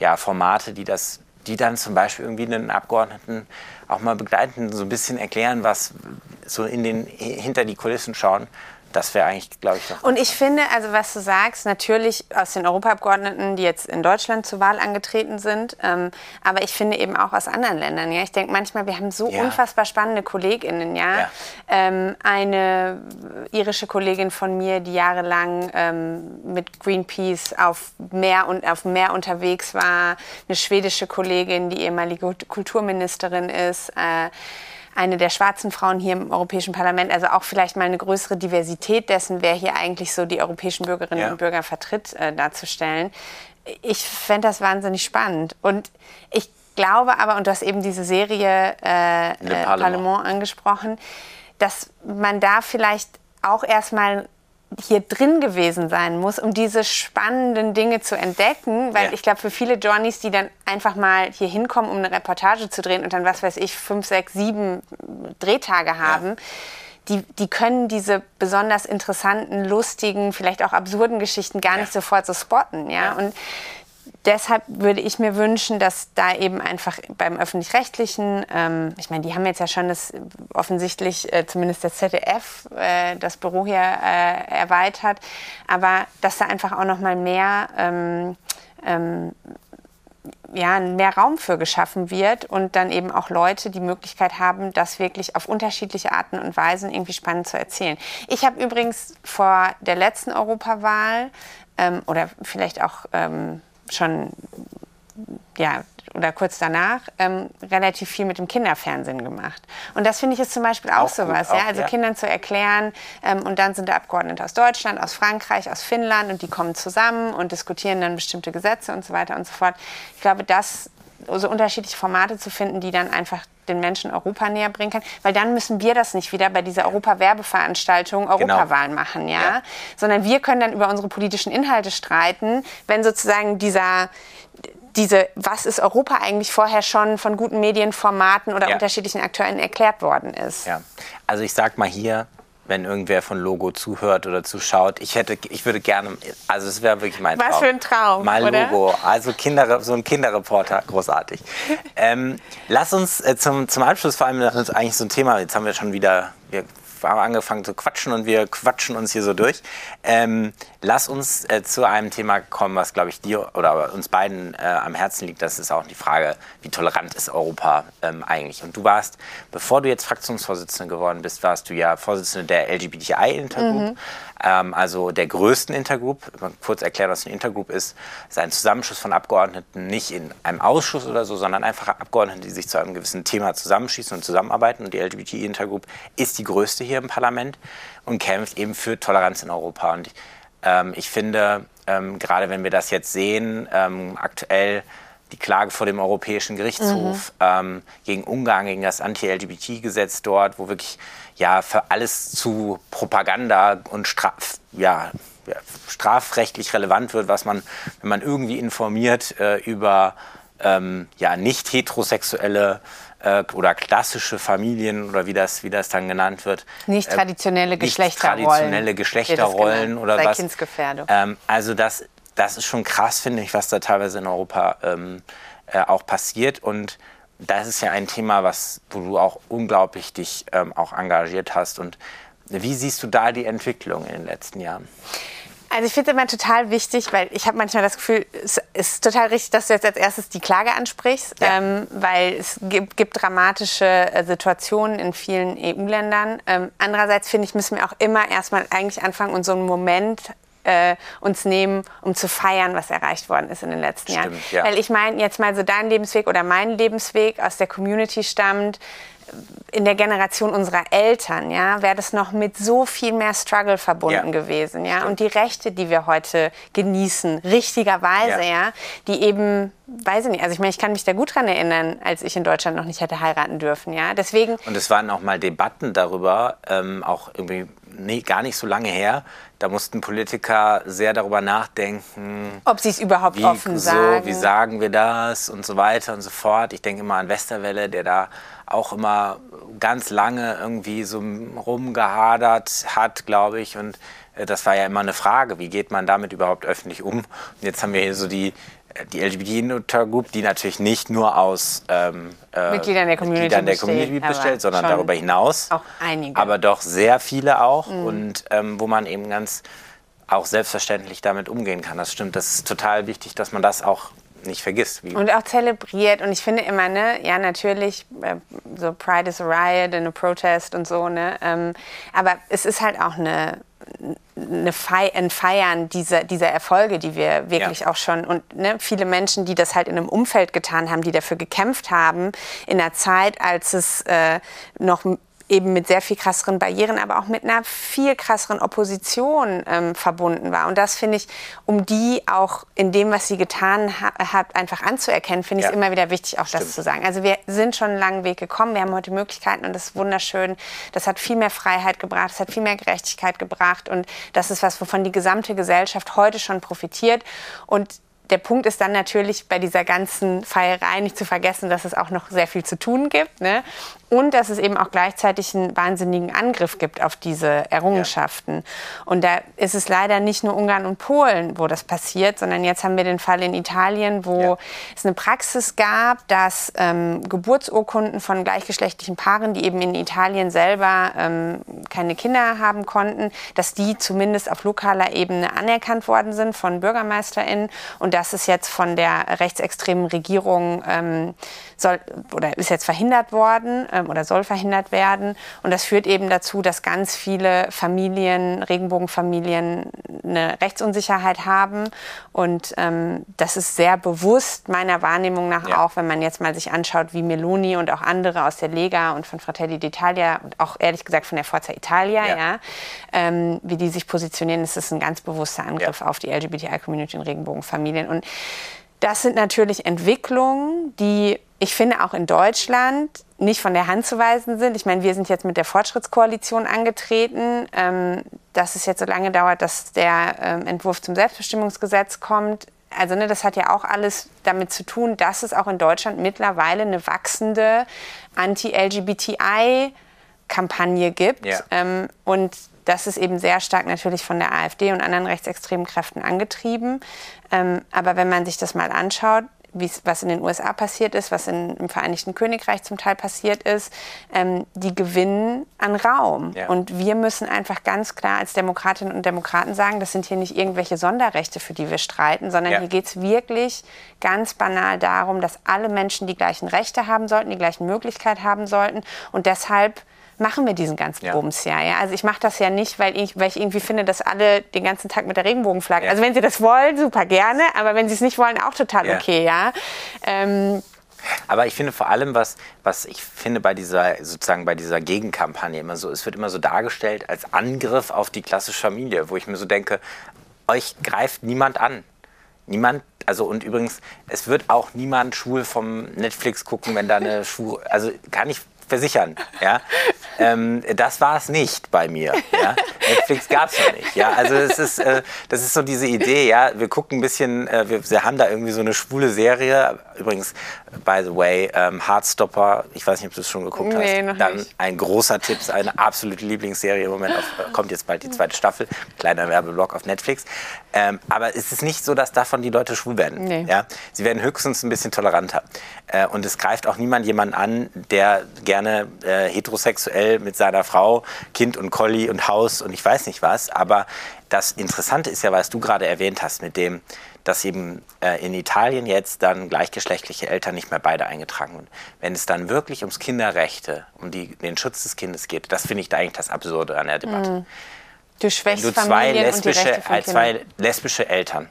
ja, Formate, die das, die dann zum Beispiel irgendwie einen Abgeordneten auch mal begleiten, so ein bisschen erklären, was so in den hinter die Kulissen schauen, das wäre eigentlich, glaube ich, doch. Und ich finde, also was du sagst, natürlich aus den Europaabgeordneten, die jetzt in Deutschland zur Wahl angetreten sind, ähm, aber ich finde eben auch aus anderen Ländern. Ja, ich denke manchmal, wir haben so ja. unfassbar spannende KollegInnen. Ja, ja. Ähm, eine irische Kollegin von mir, die jahrelang ähm, mit Greenpeace auf Meer und auf Meer unterwegs war, eine schwedische Kollegin, die ehemalige Kulturministerin ist. Äh, eine der schwarzen Frauen hier im Europäischen Parlament, also auch vielleicht mal eine größere Diversität dessen, wer hier eigentlich so die europäischen Bürgerinnen ja. und Bürger vertritt, äh, darzustellen. Ich fände das wahnsinnig spannend. Und ich glaube aber, und du hast eben diese Serie äh, äh, Parlement. Parlement angesprochen, dass man da vielleicht auch erstmal hier drin gewesen sein muss, um diese spannenden Dinge zu entdecken. Weil ja. ich glaube, für viele Johnnies, die dann einfach mal hier hinkommen, um eine Reportage zu drehen und dann, was weiß ich, fünf, sechs, sieben Drehtage haben, ja. die, die können diese besonders interessanten, lustigen, vielleicht auch absurden Geschichten gar ja. nicht sofort so spotten. Ja? Und deshalb würde ich mir wünschen, dass da eben einfach beim öffentlich-rechtlichen, ähm, ich meine, die haben jetzt ja schon das offensichtlich, äh, zumindest das ZDF, äh, das Büro hier äh, erweitert, aber dass da einfach auch noch mal mehr ähm, ähm, ja, mehr Raum für geschaffen wird und dann eben auch Leute die Möglichkeit haben, das wirklich auf unterschiedliche Arten und Weisen irgendwie spannend zu erzählen. Ich habe übrigens vor der letzten Europawahl ähm, oder vielleicht auch ähm, schon ja, oder kurz danach ähm, relativ viel mit dem Kinderfernsehen gemacht. Und das finde ich ist zum Beispiel auch, auch sowas, gut, ja? also ja. Kindern zu erklären ähm, und dann sind da Abgeordnete aus Deutschland, aus Frankreich, aus Finnland und die kommen zusammen und diskutieren dann bestimmte Gesetze und so weiter und so fort. Ich glaube, das so unterschiedliche Formate zu finden, die dann einfach den Menschen Europa näher bringen kann, weil dann müssen wir das nicht wieder bei dieser Europa-Werbeveranstaltung genau. Europawahlen genau. machen, ja? ja? Sondern wir können dann über unsere politischen Inhalte streiten, wenn sozusagen dieser diese, was ist Europa eigentlich vorher schon von guten Medienformaten oder ja. unterschiedlichen Akteuren erklärt worden ist. Ja, also ich sag mal hier, wenn irgendwer von Logo zuhört oder zuschaut. Ich hätte, ich würde gerne, also es wäre wirklich mein Traum. Was für ein Traum, Mal oder? Logo, also Kinder, so ein Kinderreporter, großartig. (laughs) ähm, lass uns äh, zum, zum Abschluss vor allem, das ist eigentlich so ein Thema, jetzt haben wir schon wieder, wir haben angefangen zu quatschen und wir quatschen uns hier so durch. Ähm, lass uns äh, zu einem Thema kommen, was, glaube ich, dir oder uns beiden äh, am Herzen liegt. Das ist auch die Frage, wie tolerant ist Europa ähm, eigentlich? Und du warst, bevor du jetzt Fraktionsvorsitzende geworden bist, warst du ja Vorsitzende der LGBTI-Intergroup. Mhm ähm, also der größten Intergroup. Kurz erklären, was eine Intergroup ist. ist ein Zusammenschluss von Abgeordneten, nicht in einem Ausschuss oder so, sondern einfach Abgeordnete, die sich zu einem gewissen Thema zusammenschießen und zusammenarbeiten. Und die LGBT-Intergroup ist die größte hier im Parlament und kämpft eben für Toleranz in Europa. Und ähm, ich finde, ähm, gerade wenn wir das jetzt sehen, ähm, aktuell die Klage vor dem Europäischen Gerichtshof mhm. ähm, gegen Ungarn, gegen das Anti-LGBT-Gesetz dort, wo wirklich ja für alles zu Propaganda und Straf, ja, strafrechtlich relevant wird, was man, wenn man irgendwie informiert äh, über ähm, ja, nicht heterosexuelle äh, oder klassische Familien oder wie das, wie das dann genannt wird. Nicht äh, traditionelle äh, Geschlechterrollen. Nicht traditionelle Geschlechterrollen oder was. Ähm, also das, das ist schon krass, finde ich, was da teilweise in Europa ähm, äh, auch passiert und das ist ja ein Thema, was, wo du auch unglaublich dich ähm, auch engagiert hast. Und wie siehst du da die Entwicklung in den letzten Jahren? Also ich finde es immer total wichtig, weil ich habe manchmal das Gefühl, es ist total richtig, dass du jetzt als erstes die Klage ansprichst, ja. ähm, weil es gibt, gibt dramatische äh, Situationen in vielen EU-Ländern. Ähm, andererseits finde ich, müssen wir auch immer erstmal eigentlich anfangen und so einen Moment äh, uns nehmen, um zu feiern, was erreicht worden ist in den letzten Stimmt, Jahren. ja. Weil ich meine, jetzt mal so dein Lebensweg oder mein Lebensweg aus der Community stammt, in der Generation unserer Eltern, ja, wäre das noch mit so viel mehr Struggle verbunden Ja, gewesen, ja. stimmt. Und die Rechte, die wir heute genießen, richtigerweise, Ja. ja, die eben, weiß ich nicht, also ich meine, ich kann mich da gut dran erinnern, als ich in Deutschland noch nicht hätte heiraten dürfen, ja. Deswegen, Und es waren auch mal Debatten darüber, ähm, auch irgendwie nee, gar nicht so lange her. Da mussten Politiker sehr darüber nachdenken, ob sie es überhaupt wie, offen so, sagen. wie sagen wir das und so weiter und so fort. Ich denke immer an Westerwelle, der da auch immer ganz lange irgendwie so rumgehadert hat, glaube ich. Und äh, das war ja immer eine Frage, wie geht man damit überhaupt öffentlich um? Und jetzt haben wir hier so die, die LGBT-Group, die natürlich nicht nur aus ähm, äh, Mitgliedern der Community Mitgliedern der besteht, Community aber bestellt, sondern darüber hinaus. auch einige. Aber doch sehr viele auch. Und ähm, wo man eben ganz auch selbstverständlich damit umgehen kann. Das stimmt. Das ist total wichtig, dass man das auch nicht vergisst. Und auch zelebriert. Und ich finde immer, ne, ja, natürlich, äh, so Pride is a riot and a protest und so, ne. Ähm, aber es ist halt auch eine, eine Fei ein Feiern dieser, dieser Erfolge, die wir wirklich Ja. auch schon und ne, viele Menschen, die das halt in einem Umfeld getan haben, die dafür gekämpft haben, in einer Zeit, als es äh, noch eben mit sehr viel krasseren Barrieren, aber auch mit einer viel krasseren Opposition ähm, verbunden war. Und das finde ich, um die auch in dem, was sie getan ha hat, einfach anzuerkennen, finde ich es Ja. immer wieder wichtig, auch das Stimmt. zu sagen. Also wir sind schon einen langen Weg gekommen, wir haben heute Möglichkeiten und das ist wunderschön. Das hat viel mehr Freiheit gebracht, das hat viel mehr Gerechtigkeit gebracht und das ist was, wovon die gesamte Gesellschaft heute schon profitiert. Und der Punkt ist dann natürlich bei dieser ganzen Feierei nicht zu vergessen, dass es auch noch sehr viel zu tun gibt. Ne? Und dass es eben auch gleichzeitig einen wahnsinnigen Angriff gibt auf diese Errungenschaften. Und da ist es leider nicht nur Ungarn und Polen, wo das passiert, sondern jetzt haben wir den Fall in Italien, wo Ja. es eine Praxis gab, dass ähm, Geburtsurkunden von gleichgeschlechtlichen Paaren, die eben in Italien selber ähm, keine Kinder haben konnten, dass die zumindest auf lokaler Ebene anerkannt worden sind von BürgermeisterInnen. Und das ist jetzt von der rechtsextremen Regierung ähm, soll, oder ist jetzt verhindert worden ähm, oder soll verhindert werden. Und das führt eben dazu, dass ganz viele Familien, Regenbogenfamilien, eine Rechtsunsicherheit haben. Und ähm, das ist sehr bewusst meiner Wahrnehmung nach Ja. auch, wenn man jetzt mal sich anschaut, wie Meloni und auch andere aus der Lega und von Fratelli d'Italia und auch ehrlich gesagt von der Forza Italia, ja. Ja. ähm, wie die sich positionieren, ist es ein ganz bewusster Angriff Ja. auf die LGBTI-Community und Regenbogenfamilien. Und das sind natürlich Entwicklungen, die ich finde auch in Deutschland nicht von der Hand zu weisen sind. Ich meine, wir sind jetzt mit der Fortschrittskoalition angetreten. Ähm, dass es jetzt so lange dauert, dass der ähm, Entwurf zum Selbstbestimmungsgesetz kommt. Also ne, das hat ja auch alles damit zu tun, dass es auch in Deutschland mittlerweile eine wachsende Anti-LGBTI-Kampagne gibt. Ja. Ähm, und das ist eben sehr stark natürlich von der AfD und anderen rechtsextremen Kräften angetrieben. Ähm, aber wenn man sich das mal anschaut, was in den USA passiert ist, was in, im Vereinigten Königreich zum Teil passiert ist, ähm, die gewinnen an Raum. Ja. Und wir müssen einfach ganz klar als Demokratinnen und Demokraten sagen, das sind hier nicht irgendwelche Sonderrechte, für die wir streiten, sondern Ja. hier geht es wirklich ganz banal darum, dass alle Menschen die gleichen Rechte haben sollten, die gleichen Möglichkeiten haben sollten. Und deshalb machen wir diesen ganzen Ja. Bums ja. ja. Also ich mache das ja nicht, weil ich, weil ich irgendwie finde, dass alle den ganzen Tag mit der Regenbogenflagge. Ja. Also wenn sie das wollen, super gerne, aber wenn sie es nicht wollen, auch total Ja. okay, ja. Ähm, Aber ich finde vor allem, was, was ich finde bei dieser, sozusagen bei dieser Gegenkampagne immer so, es wird immer so dargestellt als Angriff auf die klassische Familie, wo ich mir so denke, euch greift niemand an. Niemand, also und übrigens, es wird auch niemand schwul vom Netflix gucken, wenn da eine schwul, also kann ich versichern, ja. Ähm, das war es nicht bei mir. Ja? Netflix gab es noch nicht. Ja? Also es ist, äh, das ist so diese Idee, ja, wir gucken ein bisschen, äh, wir, wir haben da irgendwie so eine schwule Serie. Übrigens, by the way, ähm, Heartstopper, ich weiß nicht, ob du es schon geguckt Nee, hast. noch Dann nicht. ein großer Tipp, eine absolute Lieblingsserie im Moment. Auf, äh, kommt jetzt bald die zweite Staffel, kleiner Werbeblock auf Netflix. Ähm, aber es ist nicht so, dass davon die Leute schwul werden. Nee. Ja? Sie werden höchstens ein bisschen toleranter. Äh, und es greift auch niemand jemanden an, der gerne äh, heterosexuell mit seiner Frau, Kind und Collie und Haus und ich weiß nicht was. Aber das Interessante ist ja, was du gerade erwähnt hast, mit dem, dass eben äh, in Italien jetzt dann gleichgeschlechtliche Eltern nicht mehr beide eingetragen werden. Wenn es dann wirklich ums Kinderrechte, um die, den Schutz des Kindes geht, das finde ich da eigentlich das Absurde an der Debatte. Du schwächst wenn du zwei Familien lesbische, äh, zwei lesbische Eltern,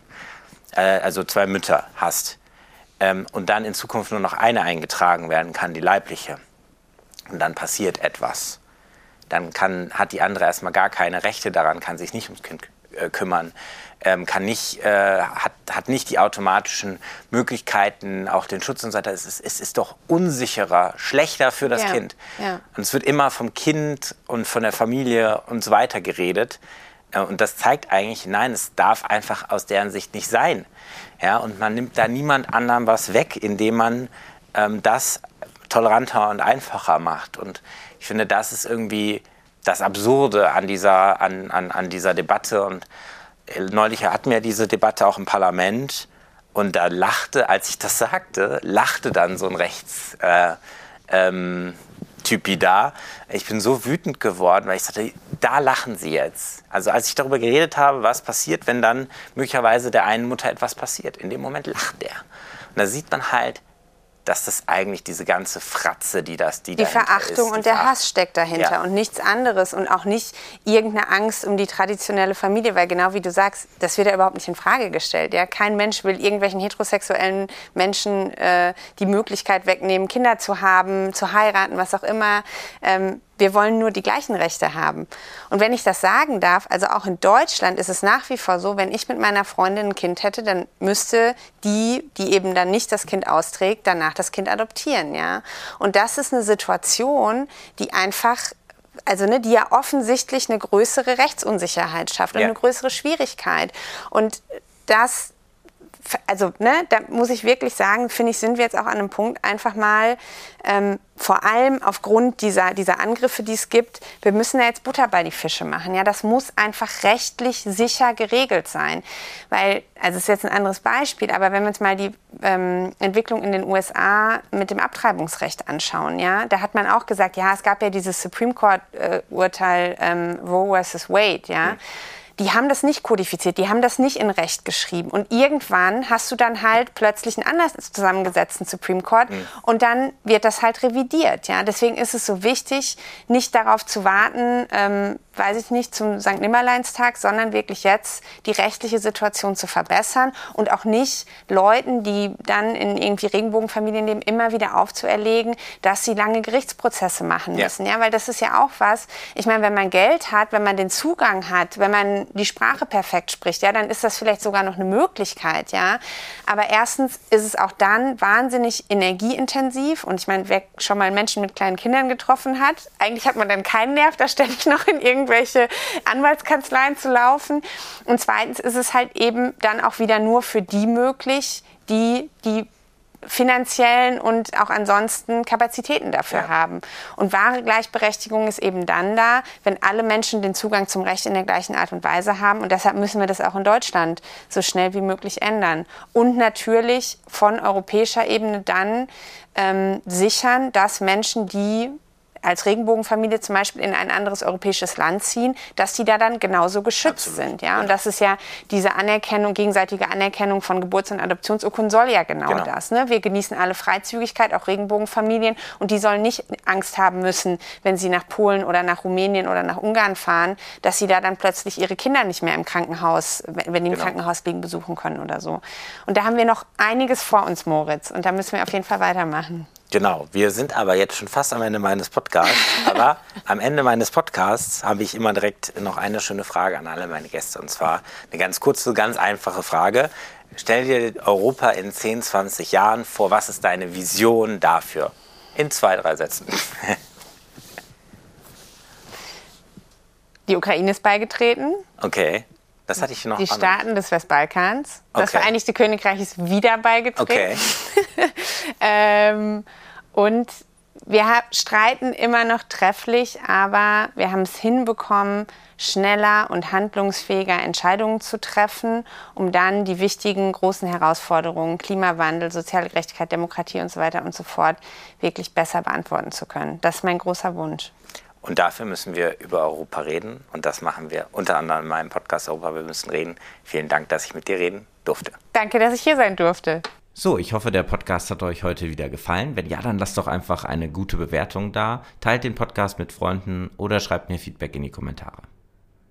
äh, also zwei Mütter hast ähm, und dann in Zukunft nur noch eine eingetragen werden kann, die leibliche, und dann passiert etwas, dann kann, hat die andere erstmal gar keine Rechte daran, kann sich nicht ums Kind äh, kümmern, ähm, kann nicht, äh, hat, hat nicht die automatischen Möglichkeiten, auch den Schutz und so weiter. Es ist, es ist doch unsicherer, schlechter für das Ja, Kind. ja. Und es wird immer vom Kind und von der Familie und so weiter geredet. Äh, Und das zeigt eigentlich, nein, es darf einfach aus deren Sicht nicht sein. Ja, und man nimmt da niemand anderem was weg, indem man ähm, das toleranter und einfacher macht. Und ich finde, das ist irgendwie das Absurde an dieser, an, an, an dieser Debatte. Und äh, neulich hatten wir diese Debatte auch im Parlament. Und da lachte, als ich das sagte, lachte dann so ein Rechts, äh, ähm, da. Ich bin so wütend geworden, weil ich sagte, da lachen sie jetzt. Also als ich darüber geredet habe, was passiert, wenn dann möglicherweise der einen Mutter etwas passiert. In dem Moment lacht er. Und da sieht man halt, dass das eigentlich diese ganze Fratze, die das, die Die Verachtung ist, die und der Verach- Hass steckt dahinter Ja. und nichts anderes und auch nicht irgendeine Angst um die traditionelle Familie, weil genau wie du sagst, das wird ja überhaupt nicht in Frage gestellt. Ja? Kein Mensch will irgendwelchen heterosexuellen Menschen äh, die Möglichkeit wegnehmen, Kinder zu haben, zu heiraten, was auch immer. Ähm, wir wollen nur die gleichen Rechte haben. Und wenn ich das sagen darf, also auch in Deutschland ist es nach wie vor so, wenn ich mit meiner Freundin ein Kind hätte, dann müsste die, die eben dann nicht das Kind austrägt, danach das Kind adoptieren, ja. Und das ist eine Situation, die einfach also ne, die ja offensichtlich eine größere Rechtsunsicherheit schafft und Ja. eine größere Schwierigkeit. Und das also ne, da muss ich wirklich sagen, finde ich, sind wir jetzt auch an einem Punkt, einfach mal ähm, vor allem aufgrund dieser, dieser Angriffe, die es gibt, wir müssen da jetzt Butter bei die Fische machen. Ja, das muss einfach rechtlich sicher geregelt sein. Weil, also es ist jetzt ein anderes Beispiel, aber wenn wir uns mal die ähm, Entwicklung in den USA mit dem Abtreibungsrecht anschauen, ja, da hat man auch gesagt, ja, es gab ja dieses Supreme Court-Urteil ähm, Roe versus Wade, ja. Die haben das nicht kodifiziert, die haben das nicht in Recht geschrieben. Und irgendwann hast du dann halt plötzlich einen anders zusammengesetzten Supreme Court und dann wird das halt revidiert. Ja? Deswegen ist es so wichtig, nicht darauf zu warten, ähm, weiß ich nicht, zum St. Nimmerleinstag, sondern wirklich jetzt die rechtliche Situation zu verbessern und auch nicht Leuten, die dann in irgendwie Regenbogenfamilien leben, immer wieder aufzuerlegen, dass sie lange Gerichtsprozesse machen Ja. müssen. Ja, weil das ist ja auch was. Ich meine, wenn man Geld hat, wenn man den Zugang hat, wenn man die Sprache perfekt spricht, ja, dann ist das vielleicht sogar noch eine Möglichkeit, ja. Aber erstens ist es auch dann wahnsinnig energieintensiv und ich meine, wer schon mal Menschen mit kleinen Kindern getroffen hat, eigentlich hat man dann keinen Nerv, da ständig (laughs) noch in irgendwelche Anwaltskanzleien zu laufen. Und zweitens ist es halt eben dann auch wieder nur für die möglich, die die finanziellen und auch ansonsten Kapazitäten dafür Ja. haben. Und wahre Gleichberechtigung ist eben dann da, wenn alle Menschen den Zugang zum Recht in der gleichen Art und Weise haben. Und deshalb müssen wir das auch in Deutschland so schnell wie möglich ändern. Und natürlich von europäischer Ebene dann ähm, sichern, dass Menschen, die als Regenbogenfamilie zum Beispiel in ein anderes europäisches Land ziehen, dass die da dann genauso geschützt Absolut, sind. Ja? Und das ist ja diese Anerkennung, gegenseitige Anerkennung von Geburts- und Adoptionsurkunden soll ja genau, Genau. das. Ne? Wir genießen alle Freizügigkeit, auch Regenbogenfamilien. Und die sollen nicht Angst haben müssen, wenn sie nach Polen oder nach Rumänien oder nach Ungarn fahren, dass sie da dann plötzlich ihre Kinder nicht mehr im Krankenhaus, wenn die im Genau. Krankenhaus liegen, besuchen können oder so. Und da haben wir noch einiges vor uns, Moritz. Und da müssen wir auf jeden Fall weitermachen. Genau, wir sind aber jetzt schon fast am Ende meines Podcasts. (laughs) aber am Ende meines Podcasts habe ich immer direkt noch eine schöne Frage an alle meine Gäste. Und zwar eine ganz kurze, ganz einfache Frage. Stell dir Europa in 10, 20 Jahren vor. Was ist deine Vision dafür? In zwei, drei Sätzen. (laughs) Die Ukraine ist beigetreten. Okay, das hatte ich noch. Die Staaten des Westbalkans. Das Okay. Vereinigte Königreich ist wieder beigetreten. Okay, (laughs) Ähm, und wir streiten immer noch trefflich, aber wir haben es hinbekommen, schneller und handlungsfähiger Entscheidungen zu treffen, um dann die wichtigen großen Herausforderungen, Klimawandel, soziale Gerechtigkeit, Demokratie und so weiter und so fort, wirklich besser beantworten zu können. Das ist mein großer Wunsch. Und dafür müssen wir über Europa reden. Und das machen wir unter anderem in meinem Podcast Europa. Wir müssen reden. Vielen Dank, dass ich mit dir reden durfte. Danke, dass ich hier sein durfte. So, ich hoffe, der Podcast hat euch heute wieder gefallen. Wenn ja, dann lasst doch einfach eine gute Bewertung da, teilt den Podcast mit Freunden oder schreibt mir Feedback in die Kommentare.